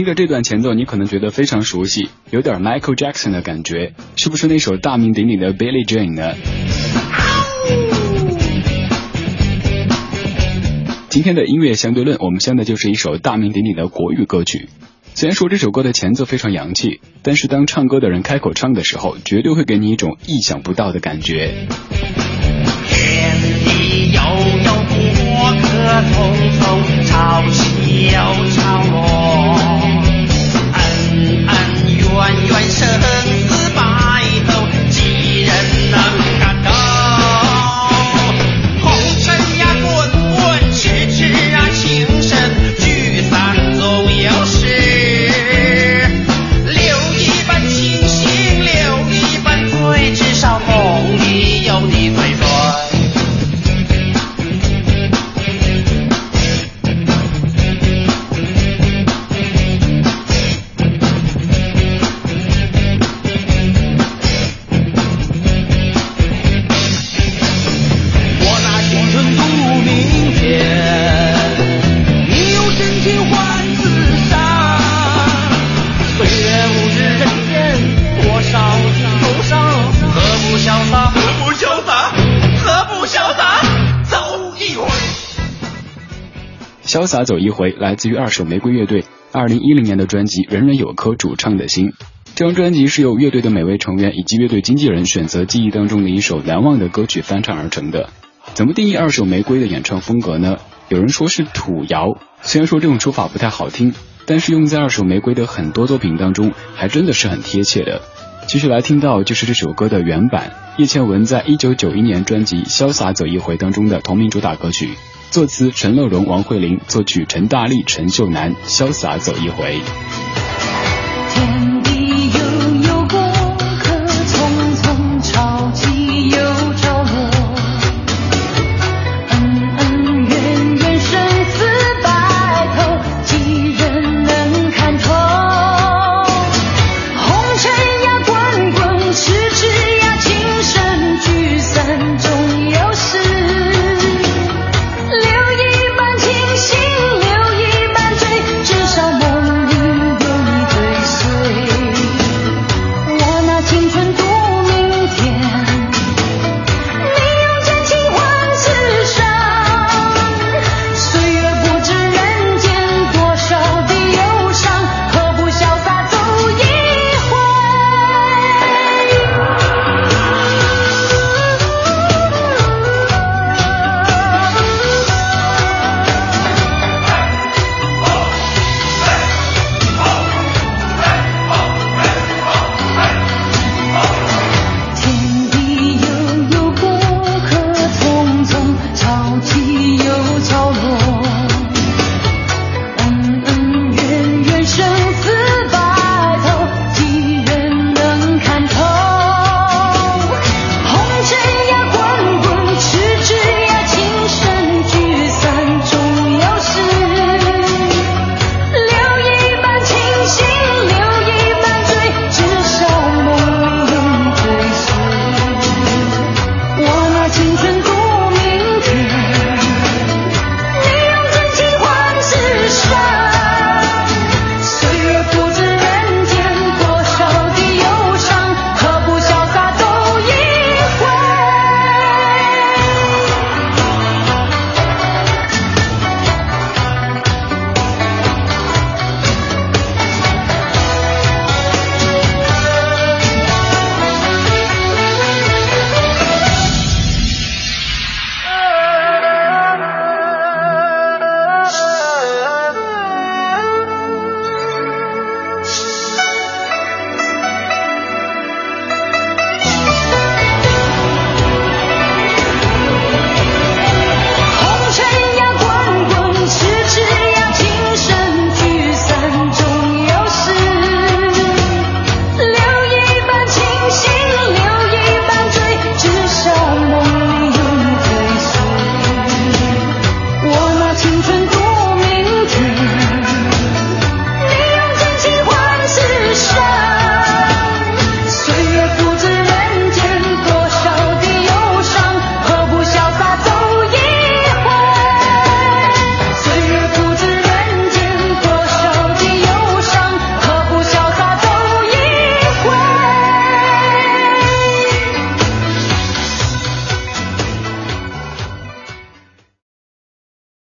听着这段前奏，你可能觉得非常熟悉，有点 Michael Jackson 的感觉，是不是那首大名鼎鼎的 Billie Jean 呢？今天的音乐相对论，我们相的就是一首大名鼎鼎的国语歌曲。虽然说这首歌的前奏非常洋气，但是当唱歌的人开口唱的时候，绝对会给你一种意想不到的感觉。天地悠悠，过客匆匆，潮起又潮落。潇洒走一回，来自于二手玫瑰乐队二零一零年的专辑《人人有颗主唱的心》。这张专辑是由乐队的每位成员以及乐队经纪人选择记忆当中的一首难忘的歌曲翻唱而成的。怎么定义二手玫瑰的演唱风格呢？有人说是土谣，虽然说这种说法不太好听，但是用在二手玫瑰的很多作品当中，还真的是很贴切的。继续来听到就是这首歌的原版，叶倩文在一九九一年专辑《潇洒走一回》当中的同名主打歌曲。作词陈乐融、王慧玲，作曲陈大力、陈秀楠，《潇洒走一回》。